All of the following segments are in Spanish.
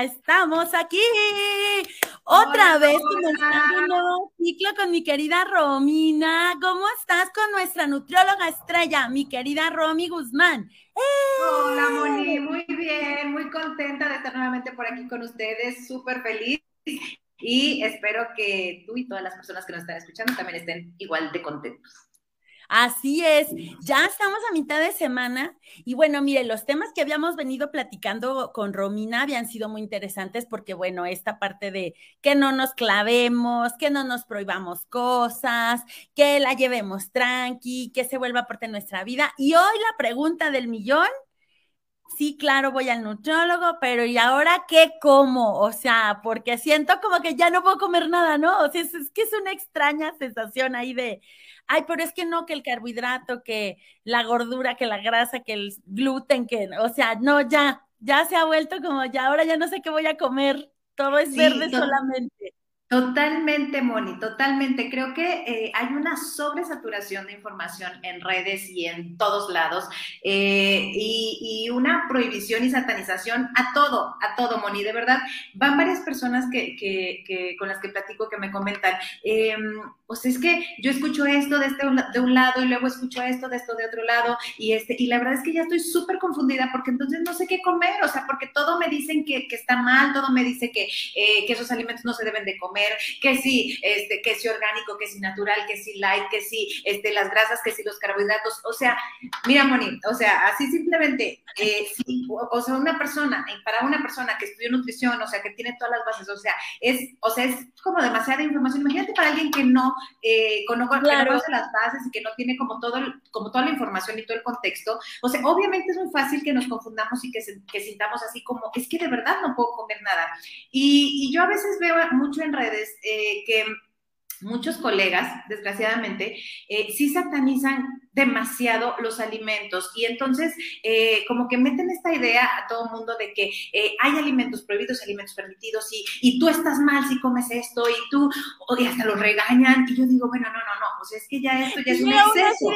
ya estamos aquí. Otra vez comenzando un nuevo ciclo con mi querida Romina. ¿Cómo estás con nuestra nutrióloga estrella, mi querida Romy Guzmán? Hola, Moni, muy bien, muy contenta de estar nuevamente por aquí con ustedes, súper feliz. Y espero que tú y todas las personas que nos están escuchando también estén igual de contentos. Así es, ya estamos a mitad de semana y bueno, mire, los temas que habíamos venido platicando con Romina habían sido muy interesantes porque bueno, esta parte de que no nos clavemos, que no nos prohibamos cosas, que la llevemos tranqui, que se vuelva parte de nuestra vida. Y hoy la pregunta del millón, sí, claro, voy al nutriólogo, pero ¿y ahora qué como? O sea, porque siento como que ya no puedo comer nada, ¿no? O sea, es, es que es una extraña sensación ahí de ay, pero es que no, que el carbohidrato, que la gordura, que la grasa, que el gluten, que, o sea, no, ya, ya se ha vuelto como ya, ahora ya no sé qué voy a comer, todo es verde solamente. Totalmente, Moni, totalmente. Creo que eh, hay una sobresaturación de información en redes y en todos lados eh, y, una prohibición y satanización a todo, a todo, Moni. De verdad, van varias personas que, con las que platico que me comentan, eh, sea, es que yo escucho esto de, este, de un lado y luego escucho esto de esto de otro lado y, este, y la verdad es que ya estoy súper confundida porque entonces no sé qué comer, o sea, porque todo me dicen que, está mal, todo me dice que, que esos alimentos no se deben de comer que sí, este, que sí orgánico, que sí natural, que sí light, que sí, este, las grasas, que sí los carbohidratos. O sea, mira, Moni, o sea, así simplemente, eh, sí, o, sea, una persona, para una persona que estudió nutrición, o sea, que tiene todas las bases, o sea, es, o sea, es como demasiada información. Imagínate para alguien que no, eh, conoce, las bases y que no tiene como todo, como toda la información y todo el contexto. O sea, obviamente es muy fácil que nos confundamos y que, que sintamos así como, es que de verdad no puedo comer nada. Y, y yo a veces veo mucho en redes eh, que muchos colegas, desgraciadamente, eh, sí satanizan demasiado los alimentos y entonces eh, como que meten esta idea a todo el mundo de que hay alimentos prohibidos, alimentos permitidos y, y, tú estás mal si comes esto y tú, y hasta lo regañan y yo digo, bueno, no, no, no, o sea, es que ya esto ya es un exceso.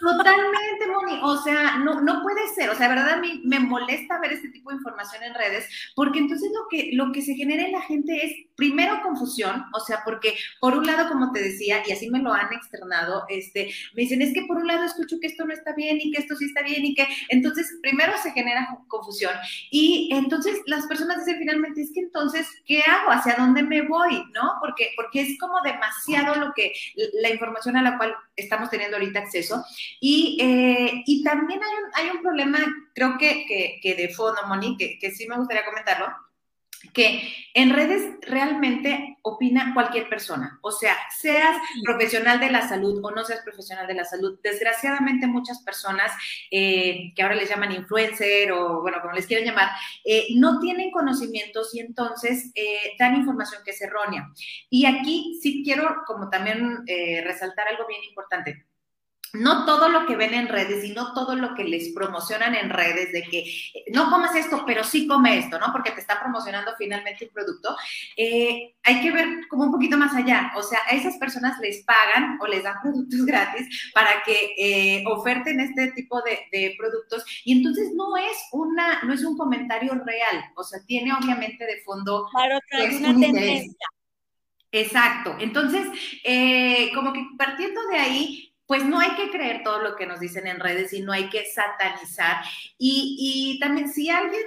Totalmente, Moni. O sea, no, no puede ser. O sea, verdad a mí me molesta ver este tipo de información en redes, porque entonces lo que, lo que se genera en la gente es, primero, confusión. O sea, porque por un lado, como te decía, y así me lo han externado, este, me dicen, es que por un lado escucho que esto no está bien y que esto sí está bien y que, entonces, primero se genera confusión. Y entonces las personas dicen finalmente, es que entonces, ¿qué hago? ¿Hacia dónde me voy? ¿No? Porque, porque es como demasiado lo que, la información a la cual estamos teniendo ahorita acceso. Y, eh, y también hay un, hay un problema, creo que, que, de fondo, Moni, que, que sí me gustaría comentarlo, que en redes realmente opina cualquier persona, o sea, seas profesional de la salud o no seas profesional de la salud. Desgraciadamente muchas personas eh, que ahora les llaman influencer o bueno, como les quieran llamar, eh, no tienen conocimientos y entonces dan información que es errónea. Y aquí sí quiero como también resaltar algo bien importante no todo lo que ven en redes y no todo lo que les promocionan en redes de que eh, no comas esto, pero sí come esto, ¿no? Porque te están promocionando finalmente un producto. Eh, hay que ver como un poquito más allá. O sea, a esas personas les pagan o les dan productos gratis para que eh, oferten este tipo de, productos. Y entonces no es una, no es un comentario real. O sea, tiene obviamente de fondo una tendencia. Exacto. Entonces, como que partiendo de ahí, pues no hay que creer todo lo que nos dicen en redes y no hay que satanizar. Y, también si alguien,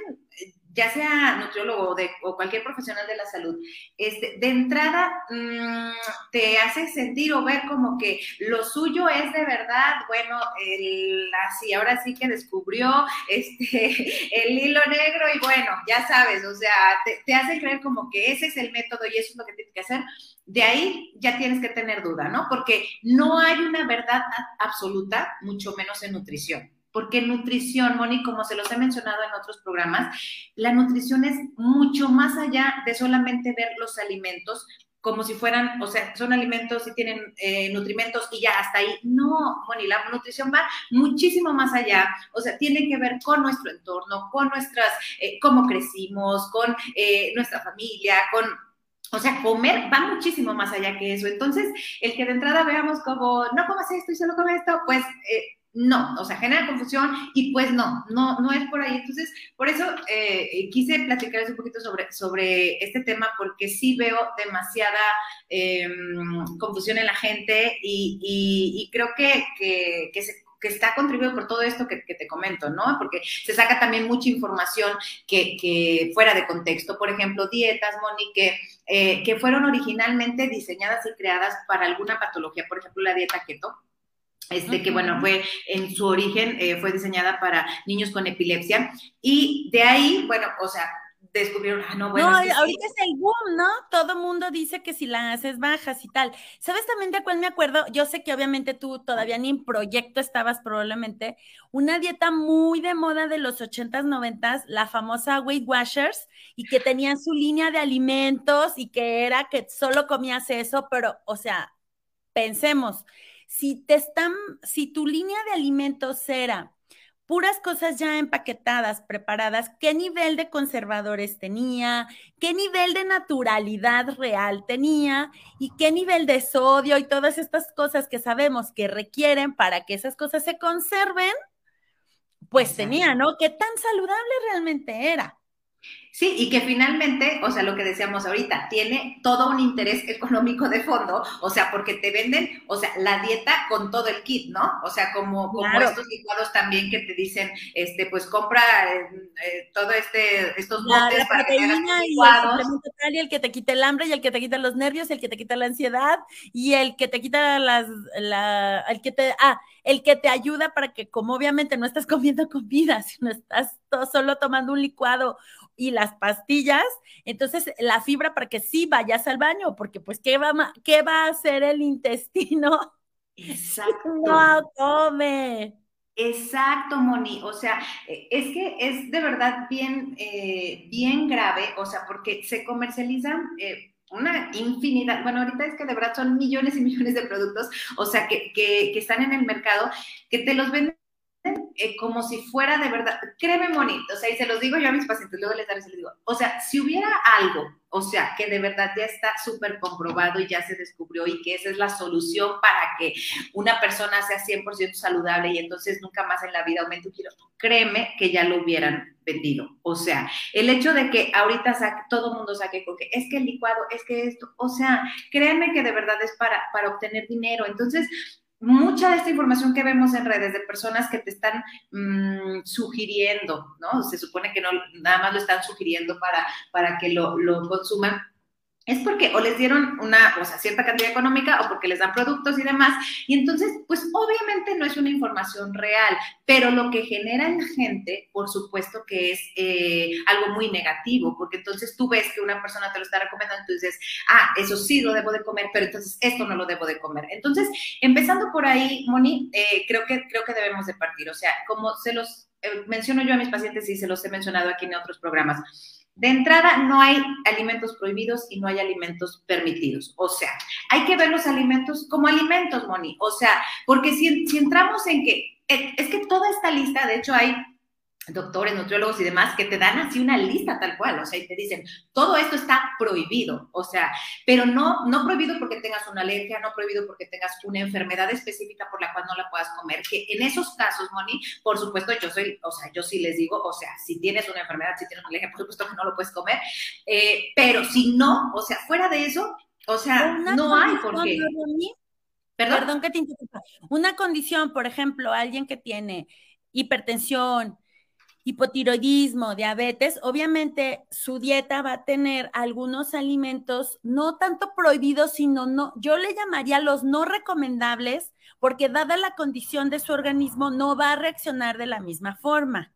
ya sea nutriólogo o, de, o cualquier profesional de la salud, este, de entrada mm, te hace sentir o ver como que lo suyo es de verdad, bueno, el, así, ahora sí que descubrió este, el hilo negro y bueno, ya sabes, o sea, te, te hace creer como que ese es el método y eso es lo que tienes que hacer de ahí ya tienes que tener duda, ¿no? Porque no hay una verdad absoluta, mucho menos en nutrición. Porque nutrición, Moni, como se los he mencionado en otros programas, la nutrición es mucho más allá de solamente ver los alimentos como si fueran, o sea, son alimentos y tienen eh, nutrimentos y ya hasta ahí. No, Moni, la nutrición va muchísimo más allá. O sea, tiene que ver con nuestro entorno, con nuestras, eh, cómo crecimos, con eh, nuestra familia, con o sea, comer va muchísimo más allá que eso. Entonces, el que de entrada veamos como, no comas esto y solo come esto, pues eh, no, o sea, genera confusión y pues no, no, no es por ahí. Entonces, por eso eh, quise platicarles un poquito sobre, sobre este tema porque sí veo demasiada em, confusión en la gente y, creo que, que, está contribuido por todo esto que, te comento, ¿no? Porque se saca también mucha información que, fuera de contexto. Por ejemplo, dietas, Moni, que, eh, que fueron originalmente diseñadas y creadas para alguna patología, por ejemplo, la dieta keto este, que bueno, fue en su origen, eh, fue diseñada para niños con epilepsia. Y de ahí, bueno, o sea, descubrieron, ah, no, bueno. No, ahorita es el boom, ¿no? Todo mundo dice que si la haces bajas y tal. ¿Sabes también de cuál me acuerdo? Yo sé que obviamente tú todavía ni en proyecto estabas probablemente. Una dieta muy de moda de los 80s, 90s, la famosa Weight Washers, y que tenían su línea de alimentos y que era que solo comías eso, pero, o sea, pensemos si te están, si tu línea de alimentos era puras cosas ya empaquetadas, preparadas, qué nivel de conservadores tenía, qué nivel de naturalidad real tenía y qué nivel de sodio y todas estas cosas que sabemos que requieren para que esas cosas se conserven, pues tenía, ¿no? ¿Qué tan saludable realmente era? Sí, y que finalmente, o sea, lo que decíamos ahorita, tiene todo un interés económico de fondo, o sea, porque te venden, o sea, la dieta con todo el kit, ¿no? O sea, como, como estos licuados también que te dicen, este, pues compra eh, eh, todo este, estos botes para que hagas licuados. Y el, que te quita el hambre, y el que te quita los nervios, y el que te quita la ansiedad, y el que te quita las, la, el que te, ah, el que te ayuda para que, como obviamente no estás comiendo comida, sino estás todo, solo tomando un licuado y las pastillas, entonces la fibra para que sí vayas al baño, porque pues, ¿qué va, qué va a hacer el intestino? Exacto. No come. Exacto, Moni. O sea, e, es que es de verdad bien, eh, bien grave, o sea, porque se comercializan eh, una infinidad, bueno, ahorita es que de verdad son millones y millones de productos, o sea, que, que, que están en el mercado, que te los venden eh, como si fuera de verdad, créeme, monito, o sea, y se los digo yo a mis pacientes, luego les, les digo, o sea, si hubiera algo, o sea, que de verdad ya está súper comprobado y ya se descubrió y que esa es la solución para que una persona sea 100% saludable y entonces nunca más en la vida aumente un kilo, créeme que ya lo hubieran vendido. O sea, el hecho de que ahorita todo el mundo saque que es que el licuado, es que esto, o sea, créeme que de verdad es para, para obtener dinero. Entonces, mucha de esta información que vemos en redes de personas que te están mm, sugiriendo, ¿no? Se supone que no, nada más lo están sugiriendo para, para que lo, lo consuman, es porque o les dieron una, o sea, cierta cantidad económica o porque les dan productos y demás. Y entonces, pues obviamente no es una información real, pero lo que genera en la gente, por supuesto que es eh, algo muy negativo, porque entonces tú ves que una persona te lo está recomendando, tú dices, ah, eso sí lo debo de comer, pero entonces esto no lo debo de comer. Entonces, empezando por ahí, Moni, eh, creo, que, creo que debemos de partir. O sea, como se los eh, menciono yo a mis pacientes y se los he mencionado aquí en otros programas de entrada, no hay alimentos prohibidos y no hay alimentos permitidos. O sea, hay que ver los alimentos como alimentos, Moni. O sea, porque si, si entramos en que, eh, es que toda esta lista, de hecho, hay doctores, nutriólogos y demás que te dan así una lista tal cual, o sea, y te dicen, todo esto está prohibido, o sea, pero no, no prohibido porque tengas una alergia, no prohibido porque tengas una enfermedad específica por la cual no la puedas comer, que en esos casos, Moni, por supuesto, yo soy, o sea, yo sí les digo, o sea, si tienes una enfermedad, si tienes una alergia, por supuesto que no lo puedes comer, eh, pero si no, o sea, fuera de eso, o sea, no hay por qué. ¿Perdón? Perdón que te interrumpa. Una condición, por ejemplo, alguien que tiene hipertensión, hipotiroidismo, diabetes, obviamente su dieta va a tener algunos alimentos no tanto prohibidos, sino no, yo le llamaría los no recomendables, porque dada la condición de su organismo, no va a reaccionar de la misma forma.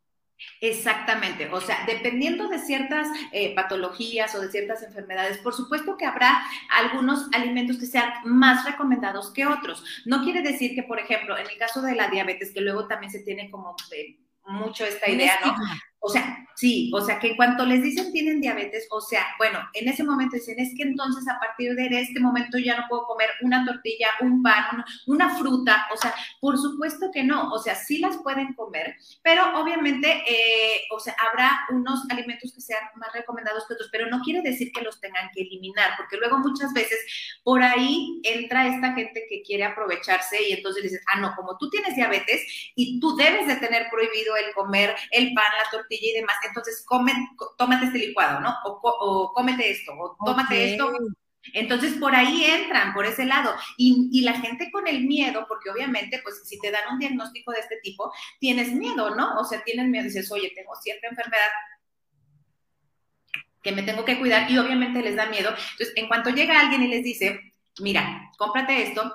Exactamente, o sea, dependiendo de ciertas eh, patologías o de ciertas enfermedades, por supuesto que habrá algunos alimentos que sean más recomendados que otros. No quiere decir que, por ejemplo, en el caso de la diabetes, que luego también se tiene como... Eh, mucho esta idea, ¿no? O sea, sí, o sea, que en cuanto les dicen tienen diabetes, o sea, bueno, en ese momento dicen, es que entonces a partir de este momento ya no puedo comer una tortilla, un pan, una, fruta, o sea, por supuesto que no, o sea, sí las pueden comer, pero obviamente, eh, o sea, habrá unos alimentos que sean más recomendados que otros, pero no quiere decir que los tengan que eliminar, porque luego muchas veces por ahí entra esta gente que quiere aprovecharse y entonces dices, ah, no, como tú tienes diabetes y tú debes de tener prohibido el comer el pan, la tortilla, y demás. Entonces, come, tómate este licuado, ¿no? O, cómete esto, o tómate esto. Entonces, por ahí entran, por ese lado. Y, y, la gente con el miedo, porque obviamente, pues si te dan un diagnóstico de este tipo, tienes miedo, ¿no? O sea, tienes miedo, dices, oye, tengo cierta enfermedad que me tengo que cuidar y obviamente les da miedo. Entonces, en cuanto llega alguien y les dice, mira, cómprate esto,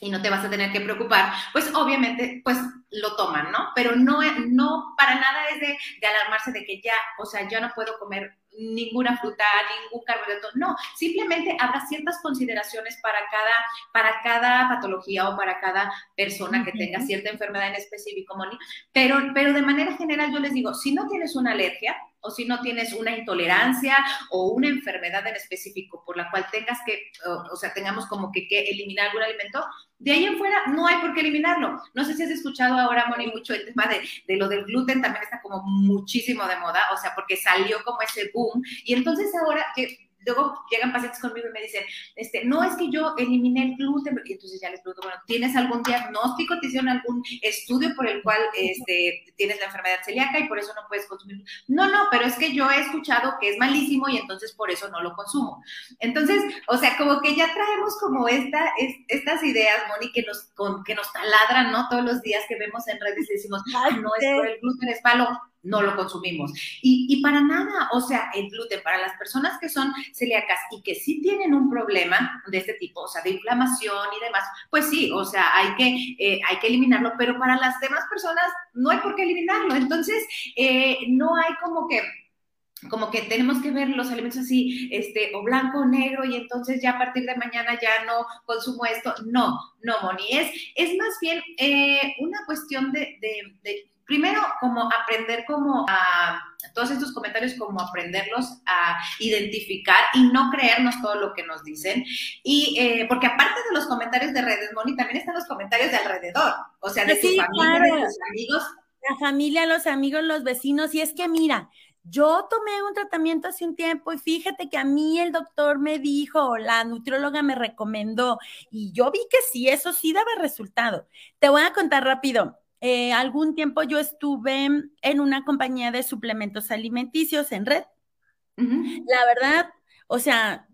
y no te vas a tener que preocupar, pues obviamente, pues lo toman, ¿no? Pero no, no para nada es de, de, alarmarse de que ya, o sea, yo no puedo comer ninguna fruta, ningún carbohidrato, no, simplemente habrá ciertas consideraciones para cada, para cada patología o para cada persona que tenga cierta enfermedad en específico, Moni, pero, pero de manera general yo les digo, si no tienes una alergia, o si no tienes una intolerancia o una enfermedad en específico por la cual tengas que, o, sea, tengamos como que, que, eliminar algún alimento, de ahí en fuera no hay por qué eliminarlo. No sé si has escuchado ahora, Moni, mucho el tema de, de lo del gluten, también está como muchísimo de moda, o sea, porque salió como ese boom. Y entonces ahora que luego llegan pacientes conmigo y me dicen, este, no es que yo eliminé el gluten, y entonces ya les pregunto, bueno, ¿tienes algún diagnóstico? ¿Te hicieron algún estudio por el cual este, tienes la enfermedad celíaca y por eso no puedes consumir? No, no, pero es que yo he escuchado que es malísimo y entonces por eso no lo consumo. Entonces, o sea, como que ya traemos como esta, estas ideas, Moni, que nos, con, que nos taladran, ¿no? Todos los días que vemos en redes y decimos, no, es el gluten es malo no lo consumimos. Y, y, para nada, o sea, el gluten para las personas que son celíacas y que sí tienen un problema de este tipo, o sea, de inflamación y demás, pues sí, o sea, hay que, eh, hay que eliminarlo, pero para las demás personas no hay por qué eliminarlo. Entonces, eh, no hay como que como que tenemos que ver los alimentos así, este, o blanco o negro, y entonces ya a partir de mañana ya no consumo esto. No, no, Moni, es, es más bien eh, una cuestión de, de primero, como aprender como a todos estos comentarios, como aprenderlos a identificar y no creernos todo lo que nos dicen. Y eh, porque aparte de los comentarios de redes, Moni, también están los comentarios de alrededor, o sea, de tu familia, de tus amigos. La familia, los amigos, los vecinos. Y es que mira, yo tomé un tratamiento hace un tiempo y fíjate que a mí el doctor me dijo, la nutrióloga me recomendó y yo vi que sí, eso sí daba resultado. Te voy a contar rápido. Eh, algún tiempo yo estuve en una compañía de suplementos alimenticios en red. La verdad, o sea,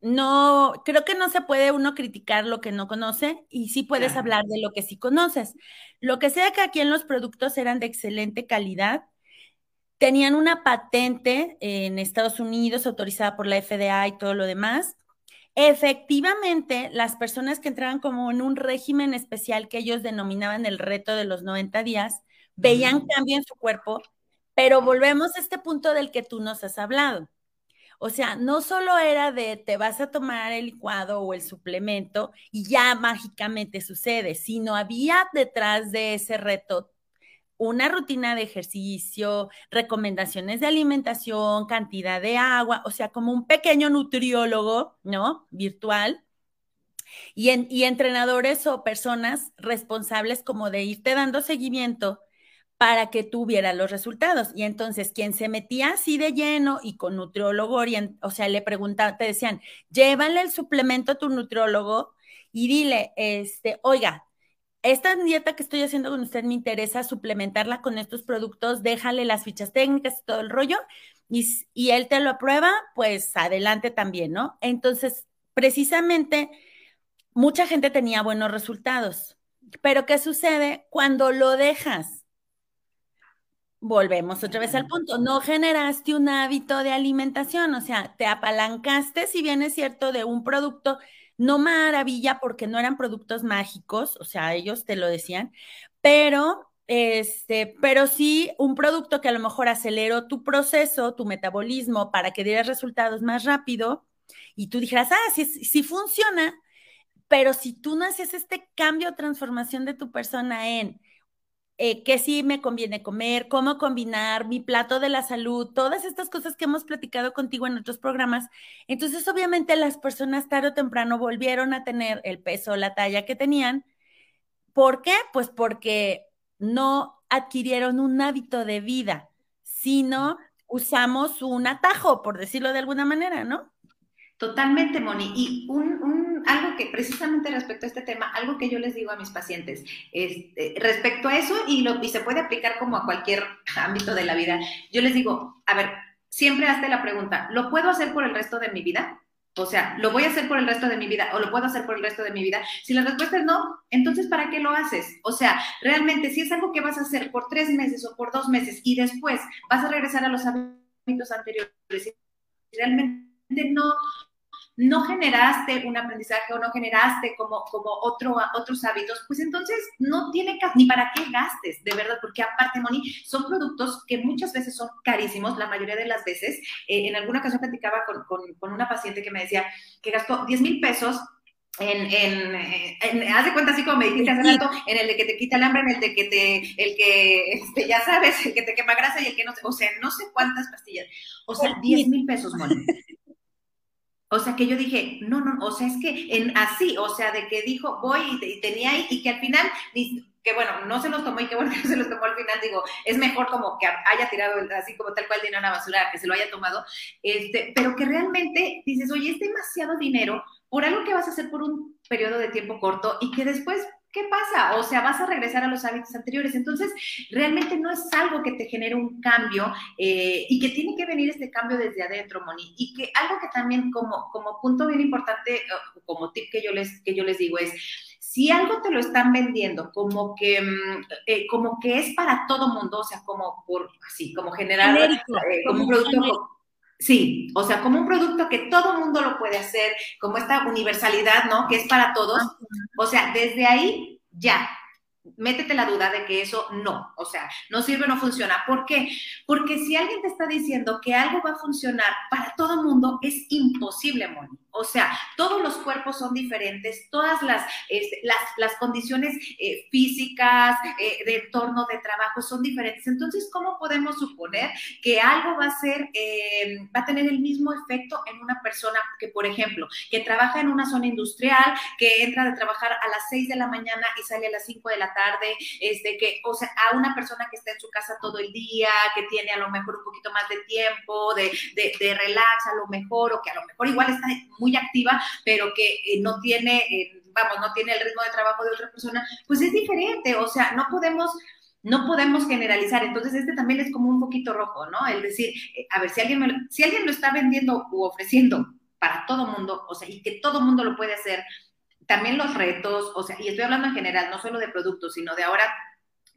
no, creo que no se puede uno criticar lo que no conoce y sí puedes hablar de lo que sí conoces. Lo que sea que aquí en los productos eran de excelente calidad, tenían una patente en Estados Unidos autorizada por la FDA y todo lo demás. Efectivamente, las personas que entraban como en un régimen especial que ellos denominaban el reto de los 90 días, veían cambio en su cuerpo, pero volvemos a este punto del que tú nos has hablado. O sea, no solo era de te vas a tomar el licuado o el suplemento y ya mágicamente sucede, sino había detrás de ese reto una rutina de ejercicio, recomendaciones de alimentación, cantidad de agua, o sea, como un pequeño nutriólogo, ¿no? Virtual. Y, y entrenadores o personas responsables como de irte dando seguimiento para que tuviera los resultados. Y entonces, quien se metía así de lleno y con nutriólogo, o sea, le preguntaban, te decían, llévale el suplemento a tu nutriólogo y dile, este, oiga, esta dieta que estoy haciendo con usted me interesa suplementarla con estos productos, déjale las fichas técnicas y todo el rollo, y, y él te lo aprueba, pues adelante también, ¿no? Entonces, precisamente, mucha gente tenía buenos resultados, pero ¿qué sucede cuando lo dejas? Volvemos otra vez al punto, no generaste un hábito de alimentación, o sea, te apalancaste, si bien es cierto, de un producto no maravilla porque no eran productos mágicos, o sea, ellos te lo decían, pero este, pero sí un producto que a lo mejor aceleró tu proceso, tu metabolismo para que dieras resultados más rápido y tú dijeras, ah, sí, sí funciona, pero si tú no haces este cambio o transformación de tu persona en eh, qué sí me conviene comer, cómo combinar mi plato de la salud, todas estas cosas que hemos platicado contigo en otros programas. Entonces, obviamente, las personas tarde o temprano volvieron a tener el peso, la talla que tenían. ¿Por qué? Pues porque no adquirieron un hábito de vida, sino usamos un atajo, por decirlo de alguna manera, ¿no? Totalmente, Moni. Y un, algo que precisamente respecto a este tema, algo que yo les digo a mis pacientes, este, respecto a eso, y, lo, y se puede aplicar como a cualquier ámbito de la vida, yo les digo, a ver, siempre hazte la pregunta, ¿lo puedo hacer por el resto de mi vida? O sea, ¿lo voy a hacer por el resto de mi vida o lo puedo hacer por el resto de mi vida? Si la respuesta es no, entonces ¿para qué lo haces? O sea, realmente si es algo que vas a hacer por tres meses o por dos meses y después vas a regresar a los hábitos anteriores, realmente no, no generaste un aprendizaje o no generaste como, como otro, otros hábitos, pues entonces no tiene ni para qué gastes, de verdad, porque aparte, Moni, son productos que muchas veces son carísimos, la mayoría de las veces. Eh, en alguna ocasión platicaba con, con, una paciente que me decía que gastó 10 mil pesos en, en, haz de cuenta así como me dijiste hace rato, en el de que te quita el hambre, en el de que te, el que, este, ya sabes, el que te quema grasa y el que no sé, o sea, no sé cuántas pastillas, o sea, 10 mil pesos, Moni. O sea, que yo dije, no, no, o sea, es que en así, o sea, de que dijo, voy y, tenía ahí, y que al final, que bueno, no se los tomó y que bueno que no se los tomó al final, digo, es mejor como que haya tirado así como tal cual dinero a la basura, que se lo haya tomado, este, pero que realmente dices, oye, es demasiado dinero por algo que vas a hacer por un periodo de tiempo corto y que después ¿qué pasa? O sea, vas a regresar a los hábitos anteriores. Entonces, realmente no es algo que te genere un cambio eh, y que tiene que venir este cambio desde adentro, Moni. Y que algo que también como, como punto bien importante, como tip que yo, les, que yo les digo es, si algo te lo están vendiendo como que, mm, eh, como que es para todo mundo, o sea, como por así, como generar eh, como un producto Sí, o sea, como un producto que todo mundo lo puede hacer, como esta universalidad, ¿no? Que es para todos. O sea, desde ahí ya, métete la duda de que eso no, o sea, no sirve, no funciona. ¿Por qué? Porque si alguien te está diciendo que algo va a funcionar para todo el mundo, es imposible, Moni. O sea, todos los cuerpos son diferentes, todas las, este, las, las, condiciones eh, físicas, eh, de entorno, de trabajo son diferentes. Entonces, ¿cómo podemos suponer que algo va a ser, eh, va a tener el mismo efecto en una persona que, por ejemplo, que trabaja en una zona industrial, que entra de trabajar a las 6 de la mañana y sale a las 5 de la tarde, este, que, o sea, a una persona que está en su casa todo el día, que tiene a lo mejor un poquito más de tiempo, de, de, de relax a lo mejor, o que a lo mejor igual está muy activa, pero que eh, no tiene, eh, vamos, no tiene el ritmo de trabajo de otra persona, pues es diferente, o sea, no podemos no podemos generalizar. Entonces, este también es como un poquito rojo, ¿no? El decir, eh, a ver, si alguien, lo, si alguien lo está vendiendo u ofreciendo para todo mundo, o sea, y que todo mundo lo puede hacer, también los retos, o sea, y estoy hablando en general, no solo de productos, sino de ahora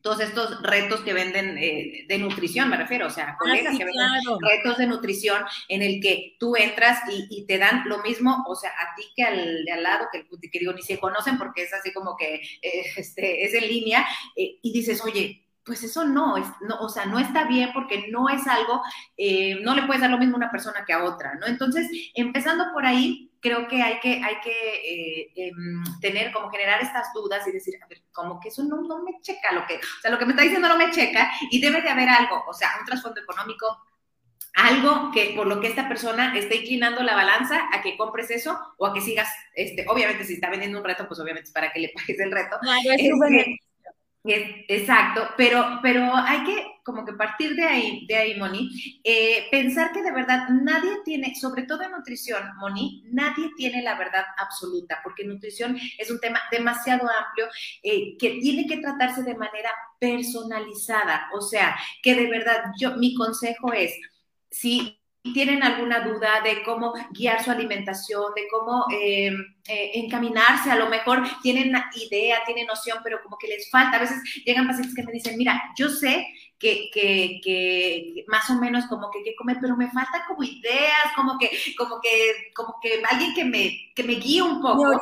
todos estos retos que venden eh, de nutrición, me refiero, o sea, ah, colegas que venden retos de nutrición en el que tú entras y, te dan lo mismo, o sea, a ti que al de al lado, que, que digo, ni se conocen porque es así como que eh, este, es en línea, eh, y dices, oye, pues eso no, es, no, o sea, no está bien porque no es algo, no le puedes dar lo mismo a una persona que a otra, ¿no? Entonces, empezando por ahí, creo que hay que, hay que eh, em, tener, como generar estas dudas y decir, a ver, como que eso no, no me checa, lo que, o sea, lo que me está diciendo no me checa y debe de haber algo, o sea, un trasfondo económico, algo que por lo que esta persona esté inclinando la balanza a que compres eso o a que sigas, este, obviamente si está vendiendo un reto, pues obviamente es para que le pagues el reto. Exacto, pero, pero hay que como que partir de ahí, de ahí, Moni, eh, pensar que de verdad nadie tiene, sobre todo en nutrición, Moni, nadie tiene la verdad absoluta, porque nutrición es un tema demasiado amplio eh, que tiene que tratarse de manera personalizada, o sea, que de verdad yo, mi consejo es, si tienen alguna duda de cómo guiar su alimentación, de cómo eh, eh, encaminarse, a lo mejor tienen idea, tienen noción, pero como que les falta. A veces llegan pacientes que me dicen, mira, yo sé que, que, que más o menos como que qué comer, pero me falta como ideas, como que, como que, como que alguien que me, que me guíe un poco.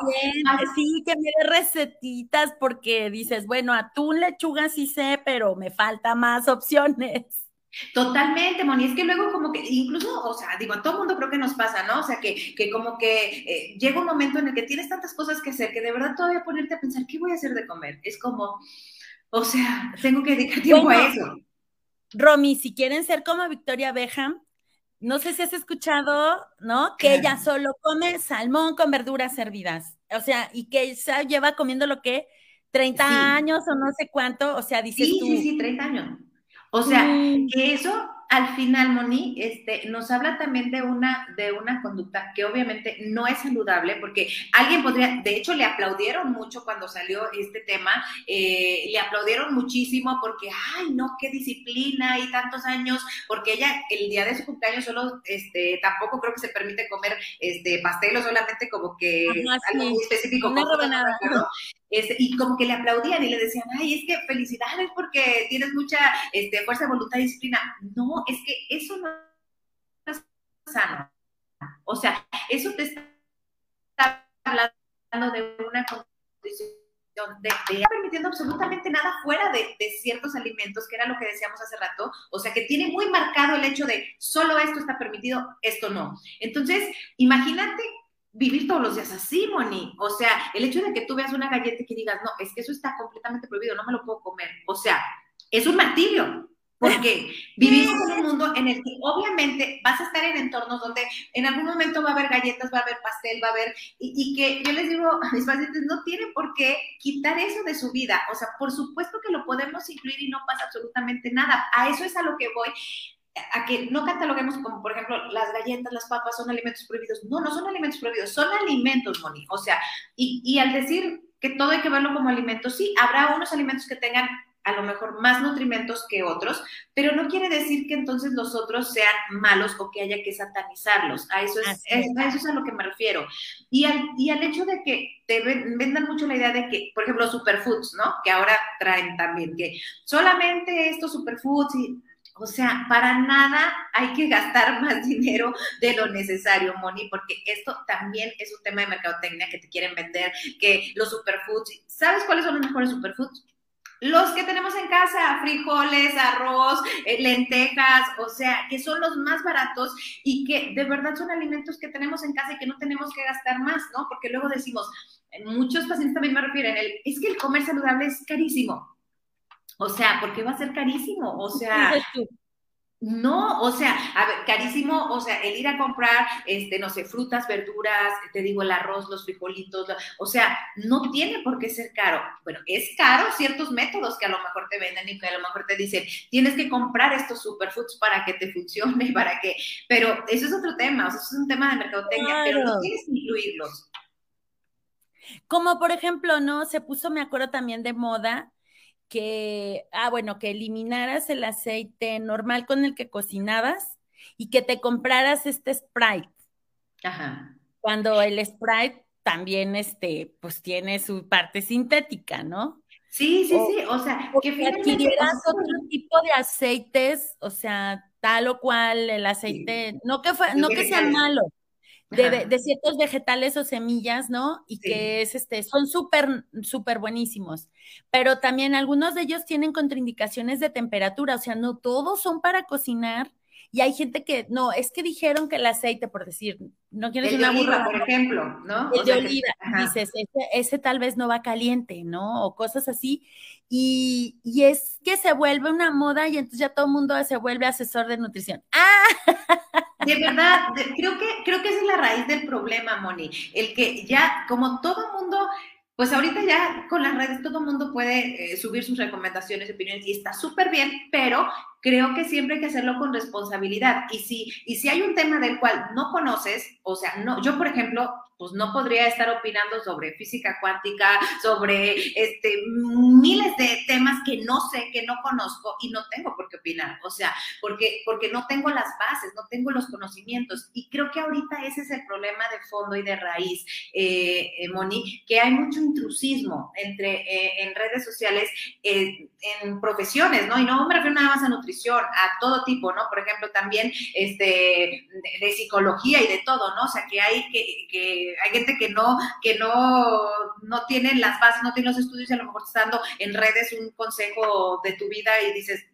sí, que me dé recetitas porque dices, bueno, atún, lechuga sí sé, pero me falta más opciones. Totalmente, Moni, es que luego como que, incluso, o sea, digo, a todo mundo creo que nos pasa, ¿no? O sea, que, que como que eh, llega un momento en el que tienes tantas cosas que hacer que de verdad todavía ponerte a pensar, ¿qué voy a hacer de comer? Es como, O sea, tengo que dedicar tiempo a eso. Romy, si quieren ser como Victoria Beckham, no sé si has escuchado, ¿no? Que ella solo come salmón con verduras servidas. O sea, y que ella lleva comiendo lo que 30 años o no sé cuánto, o sea, dices sí, tú. Sí, sí, 30 años. O sea, mm. que eso al final, Moni, este, nos habla también de una, de una conducta que obviamente no es saludable, porque alguien podría, de hecho, le aplaudieron mucho cuando salió este tema, eh, le aplaudieron muchísimo porque, ay, no, qué disciplina y tantos años, porque ella el día de su cumpleaños solo, este, tampoco creo que se permite comer este pastel o solamente como que algo muy específico. Una rebanada. Este, y como que le aplaudían y le decían, ay, es que felicidades porque tienes mucha este, fuerza voluntad y disciplina. No, es que eso no es sano. O sea, eso te está hablando de una condición de, de permitiendo absolutamente nada fuera de, de, ciertos alimentos, que era lo que decíamos hace rato, o sea, que tiene muy marcado el hecho de solo esto está permitido, esto no. Entonces, imagínate vivir todos los días así, Moni. O sea, el hecho de que tú veas una galleta y que digas, no, es que eso está completamente prohibido, no me lo puedo comer. O sea, es un martirio. Porque vivimos en un mundo en el que obviamente vas a estar en entornos donde en algún momento va a haber galletas, va a haber pastel, va a haber, y, y, que yo les digo a mis pacientes, no tienen por qué quitar eso de su vida. O sea, por supuesto que lo podemos incluir y no pasa absolutamente nada. A eso es a lo que voy a que no cataloguemos como, por ejemplo, las galletas, las papas son alimentos prohibidos. No, no son alimentos prohibidos, son alimentos, Moni. O sea, y, y al decir que todo hay que verlo como alimentos, sí, habrá unos alimentos que tengan a lo mejor más nutrimentos que otros, pero no quiere decir que entonces los otros sean malos o que haya que satanizarlos. A eso es, a eso es a lo que me refiero. Y al, y al hecho de que te vendan mucho la idea de que, por ejemplo, superfoods, ¿no? Que ahora traen también, que solamente estos superfoods y o sea, para nada hay que gastar más dinero de lo necesario, Moni, porque esto también es un tema de mercadotecnia que te quieren vender, que los superfoods, ¿sabes cuáles son los mejores superfoods? Los que tenemos en casa, frijoles, arroz, eh, lentejas, o sea, que son los más baratos y que de verdad son alimentos que tenemos en casa y que no tenemos que gastar más, ¿no? Porque luego decimos, muchos pacientes también me refieren, el, es que el comer saludable es carísimo. O sea, ¿por qué va a ser carísimo? O sea, no, o sea, a ver, carísimo, o sea, el ir a comprar, este, no sé, frutas, verduras, te digo, el arroz, los frijolitos, o sea, no tiene por qué ser caro. Bueno, es caro ciertos métodos que a lo mejor te venden y que a lo mejor te dicen, tienes que comprar estos superfoods para que te funcione, para que, pero eso es otro tema, o sea, eso es un tema de mercadotecnia, pero no tienes que incluirlos. Como por ejemplo, ¿no? Se puso, me acuerdo también de moda, que, ah, bueno, que eliminaras el aceite normal con el que cocinabas y que te compraras este Sprite. Ajá. Cuando el Sprite también, este, pues tiene su parte sintética, ¿no? Sí, sí, sí, o sea, que adquirieras otro tipo de aceites, o sea, tal o cual el aceite, no que fue, no que sea malo, de, ciertos vegetales o semillas, ¿no? Y que es este, son súper, súper buenísimos. Pero también algunos de ellos tienen contraindicaciones de temperatura, o sea, no todos son para cocinar. Y hay gente que, no, es que dijeron que el aceite, por decir, no quieres una burra. por ejemplo, ¿no? El de oliva, dices, ese, ese, tal vez no va caliente, ¿no? O cosas así. Y, y, es que se vuelve una moda y entonces ya todo el mundo se vuelve asesor de nutrición. ¡Ah! De verdad, creo que, creo que esa es la raíz del problema, Moni. El que ya, como todo mundo, pues ahorita ya con las redes todo el mundo puede eh, subir sus recomendaciones, opiniones y está súper bien, pero creo que siempre hay que hacerlo con responsabilidad. Y si, y si hay un tema del cual no conoces, o sea, no, yo por ejemplo, pues no podría estar opinando sobre física cuántica, sobre este, miles de temas que no sé, que no conozco y no tengo por qué opinar. O sea, porque, porque no tengo las bases, no tengo los conocimientos. Y creo que ahorita ese es el problema de fondo y de raíz, eh, eh Moni, que hay mucho intrusismo entre, eh, en redes sociales, eh, en profesiones, ¿no? Y no me refiero nada más a nutrición, a todo tipo, ¿no? Por ejemplo, también este, de, de psicología y de todo, ¿no? O sea, que hay que, que hay gente que no, que no, no tiene las bases, no tiene los estudios y a lo mejor te está dando en redes un consejo de tu vida y dices,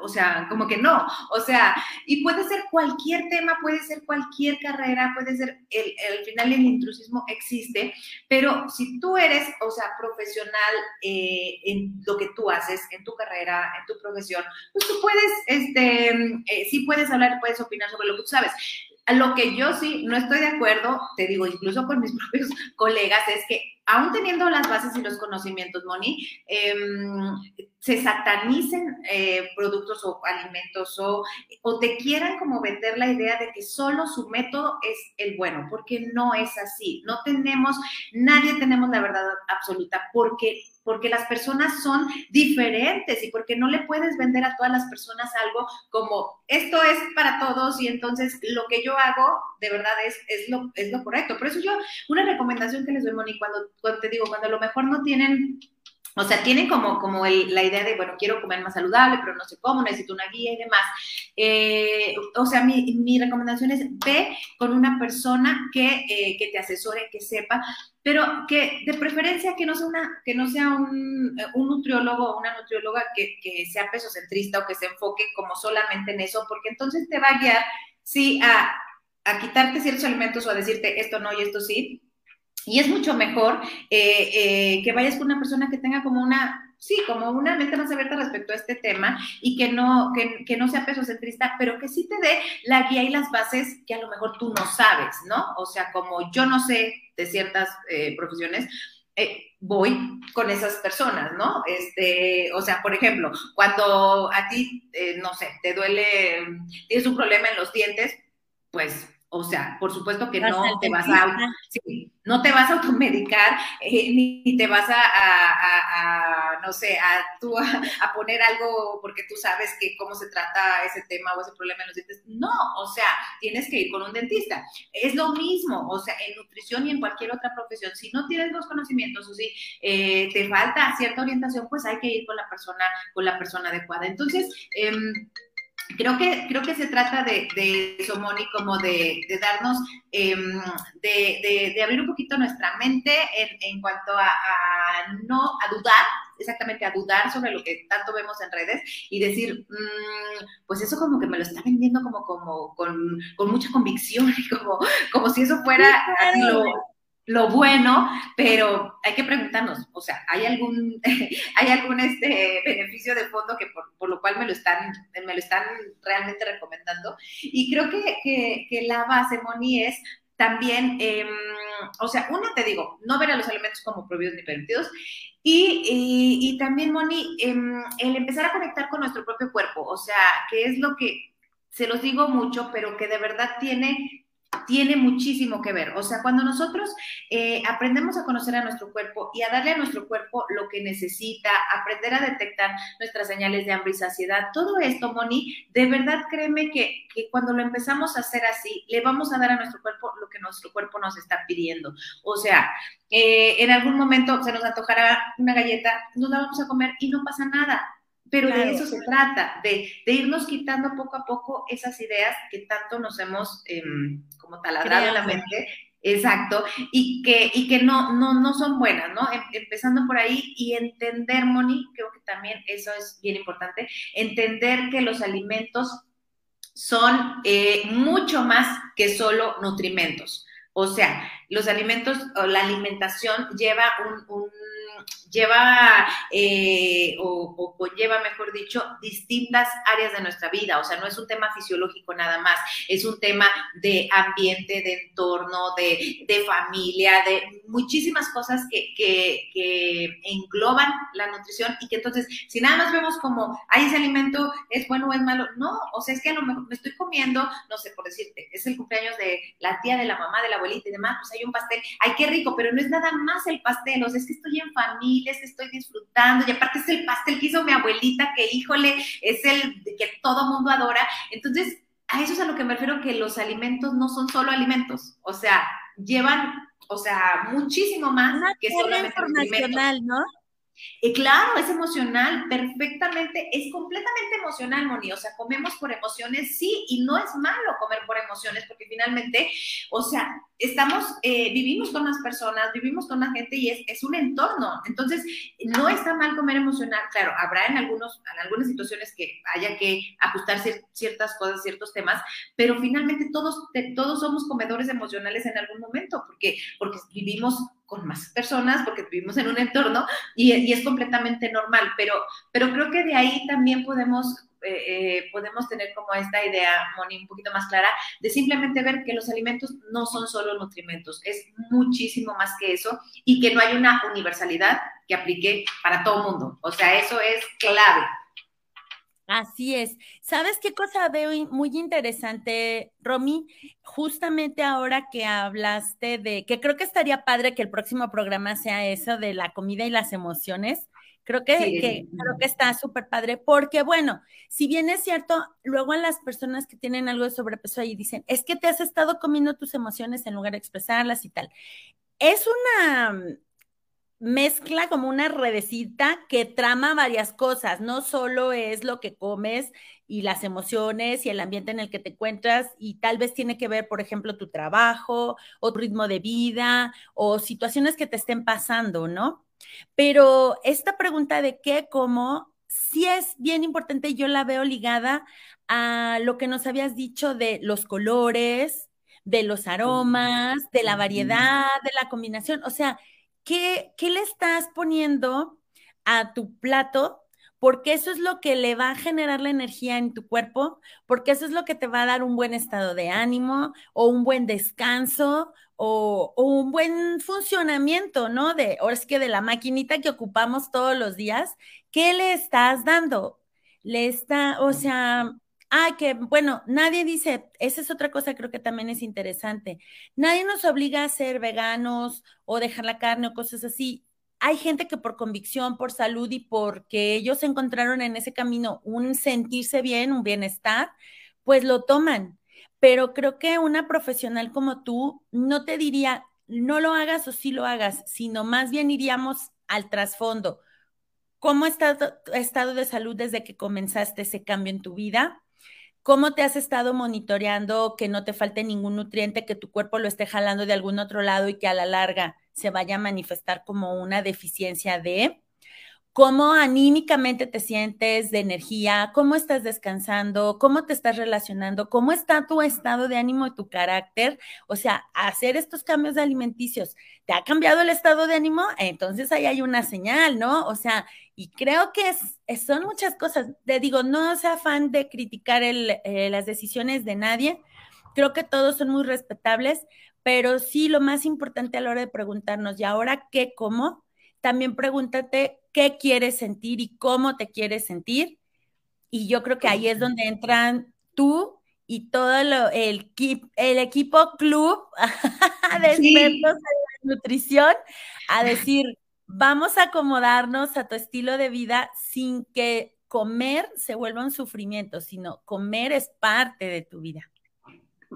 o sea, como que no, o sea, y puede ser cualquier tema, puede ser cualquier carrera, puede ser, el, el final el intrusismo existe, pero si tú eres, o sea, profesional eh, en lo que tú haces, en tu carrera, en tu profesión, pues tú puedes, este, eh, sí puedes hablar, puedes opinar sobre lo que tú sabes. Lo que yo sí no estoy de acuerdo, te digo, incluso con mis propios colegas, es que aún teniendo las bases y los conocimientos, Moni, em, se satanicen eh, productos o alimentos o, o te quieran como vender la idea de que solo su método es el bueno, porque no es así. No tenemos, nadie tenemos la verdad absoluta, porque porque las personas son diferentes y porque no le puedes vender a todas las personas algo como esto es para todos y entonces lo que yo hago de verdad es, es, lo, es lo correcto. Por eso yo, una recomendación que les doy, Moni, cuando, cuando te digo, cuando a lo mejor no tienen o sea, tienen como, como la idea de, bueno, quiero comer más saludable, pero no sé cómo, necesito una guía y demás. Eh, o sea, mi, mi, recomendación es ve con una persona que, eh, que, te asesore, que sepa, pero que de preferencia que no sea, una, que no sea un, un nutriólogo o una nutrióloga que, que sea pesocentrista o que se enfoque como solamente en eso, porque entonces te va a guiar, sí, a, a quitarte ciertos alimentos o a decirte esto no y esto sí, y es mucho mejor eh, eh, que vayas con una persona que tenga como una, sí, como una mente más abierta respecto a este tema y que no, que, que no sea pesocentrista, pero que sí te dé la guía y las bases que a lo mejor tú no sabes, ¿no? O sea, como yo no sé de ciertas eh, profesiones, voy con esas personas, ¿no? Este, o sea, por ejemplo, cuando a ti, no sé, te duele, tienes un problema en los dientes, pues o sea, por supuesto que no te, vas a, no te vas a automedicar, eh, ni te vas a, no sé, a, poner algo porque tú sabes que cómo se trata ese tema o ese problema en los dientes. No, o sea, tienes que ir con un dentista. Es lo mismo, o sea, en nutrición y en cualquier otra profesión. Si no tienes los conocimientos o si eh, te falta cierta orientación, pues hay que ir con la persona, con la persona adecuada. Entonces, eh, creo que, creo que se trata de, de eso, Moni, como de, de darnos, em, de, de, abrir un poquito nuestra mente en, en cuanto a, a, no, a dudar, exactamente a dudar sobre lo que tanto vemos en redes y decir, mmm, pues eso como que me lo está vendiendo como, como con, con mucha convicción y como, como si eso fuera así lo, lo bueno, pero hay que preguntarnos, o sea, ¿hay algún, ¿hay algún este beneficio de fondo que por, lo cual me lo están, me lo están realmente recomendando? Y creo que, que, la base, Moni, es también, eh, o sea, uno te digo, no ver a los alimentos como prohibidos ni permitidos, y, y, también, Moni, eh, el empezar a conectar con nuestro propio cuerpo, o sea, que es lo que se los digo mucho, pero que de verdad tiene tiene muchísimo que ver. O sea, cuando nosotros eh, aprendemos a conocer a nuestro cuerpo y a darle a nuestro cuerpo lo que necesita, aprender a detectar nuestras señales de hambre y saciedad, todo esto, Moni, de verdad créeme que, que cuando lo empezamos a hacer así, le vamos a dar a nuestro cuerpo lo que nuestro cuerpo nos está pidiendo. O sea, eh, en algún momento se nos antojará una galleta, nos la vamos a comer y no pasa nada pero de eso se trata, de, de, irnos quitando poco a poco esas ideas que tanto nos hemos em, como taladrado en la mente. Exacto, y que, y que no, no, no son buenas, ¿no? Em, empezando por ahí y entender, Moni, creo que también eso es bien importante, entender que los alimentos son eh, mucho más que solo nutrimentos. O sea, los alimentos o la alimentación lleva un, un lleva eh, o, o, conlleva, mejor dicho, distintas áreas de nuestra vida. O sea, no es un tema fisiológico nada más, es un tema de ambiente, de entorno, de, de familia, de muchísimas cosas que, que, que, engloban la nutrición y que entonces, si nada más vemos como, ay, ese alimento es bueno o es malo, no, o sea, es que a lo mejor me estoy comiendo, no sé, por decirte, es el cumpleaños de la tía, de la mamá, de la abuelita y demás, pues hay un pastel, ay, qué rico, pero no es nada más el pastel, o sea, es que estoy en familia, que estoy disfrutando, y aparte es el pastel que hizo mi abuelita, que híjole, es el que todo mundo adora, entonces, a eso es a lo que me refiero que los alimentos no son solo alimentos, o sea, llevan o sea, muchísimo más que solamente informacional, ¿no? Claro, es emocional, perfectamente, es completamente emocional, Moni. O sea, comemos por emociones, sí, y no es malo comer por emociones, porque finalmente, o sea, estamos, eh, vivimos con las personas, vivimos con la gente y es, es, un entorno. Entonces, no está mal comer emocional. Claro, habrá en, algunos, en algunas situaciones que haya que ajustar ciertas cosas, ciertos temas, pero finalmente todos, todos somos comedores emocionales en algún momento, porque, porque vivimos con más personas, porque vivimos en un entorno y, es completamente normal, pero, pero creo que de ahí también podemos eh, eh, podemos tener como esta idea, Moni, un poquito más clara, de simplemente ver que los alimentos no son solo nutrimentos, es muchísimo más que eso y que no hay una universalidad que aplique para todo mundo. O sea, eso es clave. Así es. ¿Sabes qué cosa veo muy interesante, Romy? Justamente ahora que hablaste de, que creo que estaría padre que el próximo programa sea eso de la comida y las emociones. Creo que, creo que está súper padre, porque bueno, si bien es cierto, luego a las personas que tienen algo de sobrepeso ahí dicen, es que te has estado comiendo tus emociones en lugar de expresarlas y tal. Es una mezcla como una redecita que trama varias cosas, no solo es lo que comes y las emociones y el ambiente en el que te encuentras y tal vez tiene que ver, por ejemplo, tu trabajo o tu ritmo de vida o situaciones que te estén pasando, ¿no? Pero esta pregunta de qué, cómo, sí es bien importante, yo la veo ligada a lo que nos habías dicho de los colores, de los aromas, de la variedad, de la combinación. O sea, ¿qué, qué le estás poniendo a tu plato? Porque eso es lo que le va a generar la energía en tu cuerpo, porque eso es lo que te va a dar un buen estado de ánimo o un buen descanso o, un buen funcionamiento, ¿no? De, ahora es que de la maquinita que ocupamos todos los días, ¿qué le estás dando? Le está, o sea, ah, que bueno, nadie dice, esa es otra cosa creo que también es interesante. Nadie nos obliga a ser veganos o dejar la carne o cosas así. Hay gente que por convicción, por salud y porque ellos encontraron en ese camino un sentirse bien, un bienestar, pues lo toman pero creo que una profesional como tú no te diría, no lo hagas o sí lo hagas, sino más bien iríamos al trasfondo. ¿Cómo está tu estado de salud desde que comenzaste ese cambio en tu vida? ¿Cómo te has estado monitoreando que no te falte ningún nutriente, que tu cuerpo lo esté jalando de algún otro lado y que a la larga se vaya a manifestar como una deficiencia de? cómo anímicamente te sientes de energía, cómo estás descansando, cómo te estás relacionando, cómo está tu estado de ánimo y tu carácter. O sea, hacer estos cambios alimenticios, ¿te ha cambiado el estado de ánimo? Entonces ahí hay una señal, ¿no? O sea, y creo que es, son muchas cosas. Te digo, no sea fan de criticar eh, las decisiones de nadie. Creo que todos son muy respetables, pero sí lo más importante a la hora de preguntarnos, ¿y ahora qué, cómo? También pregúntate qué quieres sentir y cómo te quieres sentir. Y yo creo que ahí es donde entran tú y todo el, el equipo club de expertos en nutrición a decir, vamos a acomodarnos a tu estilo de vida sin que comer se vuelva un sufrimiento, sino comer es parte de tu vida.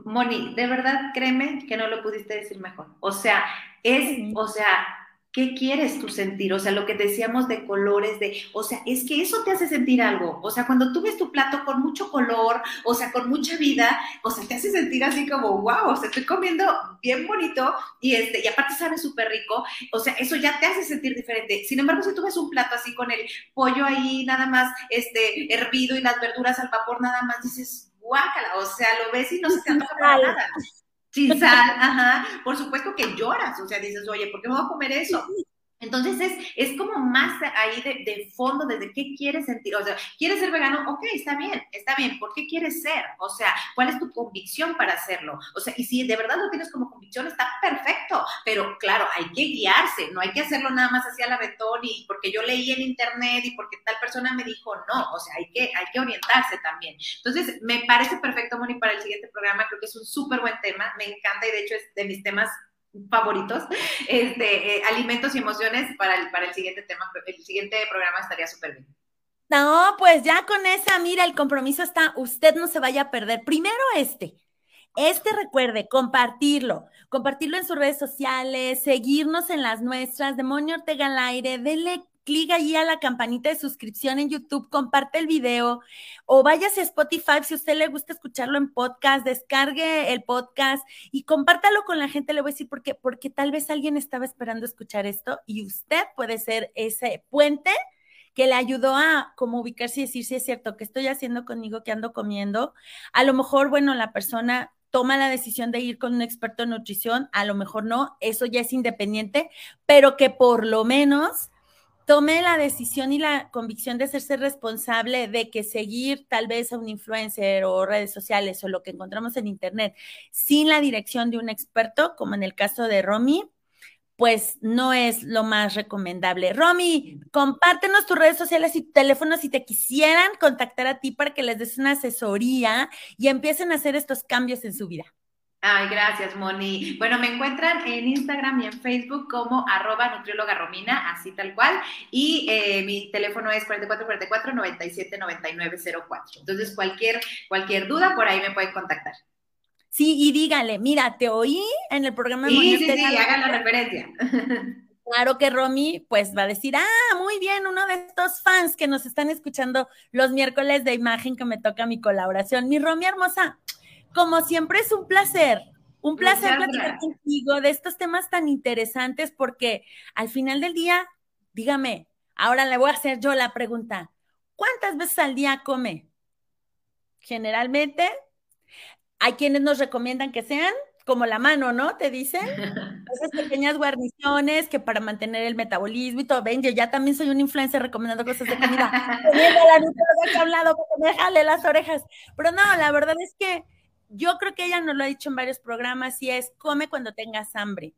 Moni, de verdad, créeme que no lo pudiste decir mejor. O sea, es, o sea, ¿Qué quieres tú sentir? O sea, lo que decíamos de colores, de, o sea, es que eso te hace sentir algo. O sea, cuando tú ves tu plato con mucho color, o sea, con mucha vida, o sea, te hace sentir así como, wow, o sea, estoy comiendo bien bonito y, este, y aparte sabe súper rico. O sea, eso ya te hace sentir diferente. Sin embargo, si tú ves un plato así con el pollo ahí nada más, este, hervido y las verduras al vapor nada más, dices, guácala, o sea, lo ves y no se te antoja para nada. Sin sal, ajá. Por supuesto que lloras, o sea, dices, oye, ¿por qué me voy a comer eso? Entonces es, es como más ahí de, fondo, desde qué quieres sentir. O sea, ¿quieres ser vegano? Ok, está bien, está bien. ¿Por qué quieres ser? O sea, ¿cuál es tu convicción para hacerlo? O sea, y si de verdad lo tienes como convicción, está perfecto. Pero claro, hay que guiarse, no hay que hacerlo nada más hacia la betón y porque yo leí en internet y porque tal persona me dijo no. O sea, hay que, hay que orientarse también. Entonces, me parece perfecto, Moni, para el siguiente programa. Creo que es un súper buen tema. Me encanta y de hecho es de mis temas favoritos, este, eh, alimentos y emociones para el, para el siguiente tema, el siguiente programa estaría súper bien. No, pues ya con esa, mira, el compromiso está, usted no se vaya a perder. Primero este, este recuerde, compartirlo, compartirlo en sus redes sociales, seguirnos en las nuestras, Demonio Ortega al aire, denle clic allí a la campanita de suscripción en YouTube, comparte el video o váyase a Spotify si a usted le gusta escucharlo en podcast, descargue el podcast y compártalo con la gente. Le voy a decir por qué, porque tal vez alguien estaba esperando escuchar esto y usted puede ser ese puente que le ayudó a como ubicarse y decir si es cierto que estoy haciendo conmigo, que ando comiendo. A lo mejor, bueno, la persona toma la decisión de ir con un experto en nutrición, a lo mejor no, eso ya es independiente, pero que por lo menos tome la decisión y la convicción de hacerse responsable de que seguir tal vez a un influencer o redes sociales o lo que encontramos en internet sin la dirección de un experto, como en el caso de Romy, pues no es lo más recomendable. Romy, compártenos tus redes sociales y teléfonos si te quisieran contactar a ti para que les des una asesoría y empiecen a hacer estos cambios en su vida. Ay, gracias, Moni. Bueno, me encuentran en Instagram y en Facebook como arroba nutrióloga romina, así tal cual. Y eh, mi teléfono es 4444-979904. Entonces, cualquier, cualquier duda, por ahí me pueden contactar. Sí, y dígale, mira, te oí en el programa de Sí, sí, sí, hagan la referencia. Claro que Romy, pues va a decir, ah, muy bien, uno de estos fans que nos están escuchando los miércoles de imagen que me toca mi colaboración. Mi Romy hermosa, como siempre es un placer, un placer platicar contigo de estos temas tan interesantes porque al final del día, dígame, ahora le voy a hacer yo la pregunta, ¿cuántas veces al día come? Generalmente hay quienes nos recomiendan que sean como la mano, ¿no? Te dicen esas pequeñas guarniciones que para mantener el metabolismo y todo. Ven, yo ya también soy un influencer recomendando cosas de comida. la que hablado, que me jale las orejas. Pero no, la verdad es que yo creo que ella nos lo ha dicho en varios programas y es come cuando tengas hambre.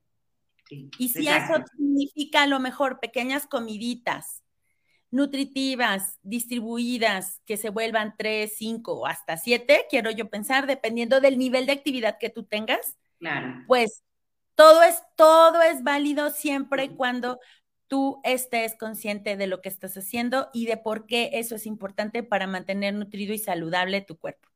y si eso significa a lo mejor pequeñas comiditas, nutritivas, distribuidas, que se vuelvan tres, cinco o hasta siete, quiero yo pensar, dependiendo del nivel de actividad que tú tengas. Claro. Pues todo es, todo es válido siempre y cuando tú estés consciente de lo que estás haciendo y de por qué eso es importante para mantener nutrido y saludable tu cuerpo.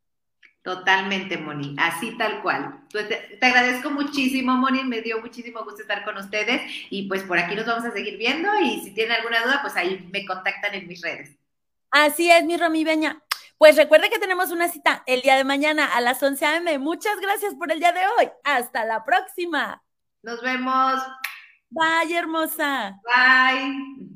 Totalmente, Moni, así tal cual. Pues te, agradezco muchísimo, Moni, me dio muchísimo gusto estar con ustedes y pues por aquí nos vamos a seguir viendo y si tienen alguna duda, pues ahí me contactan en mis redes. Así es, mi Romy Beña. Pues recuerde que tenemos una cita el día de mañana a las 11 a.m. Muchas gracias por el día de hoy. Hasta la próxima. Nos vemos. Bye, hermosa. Bye.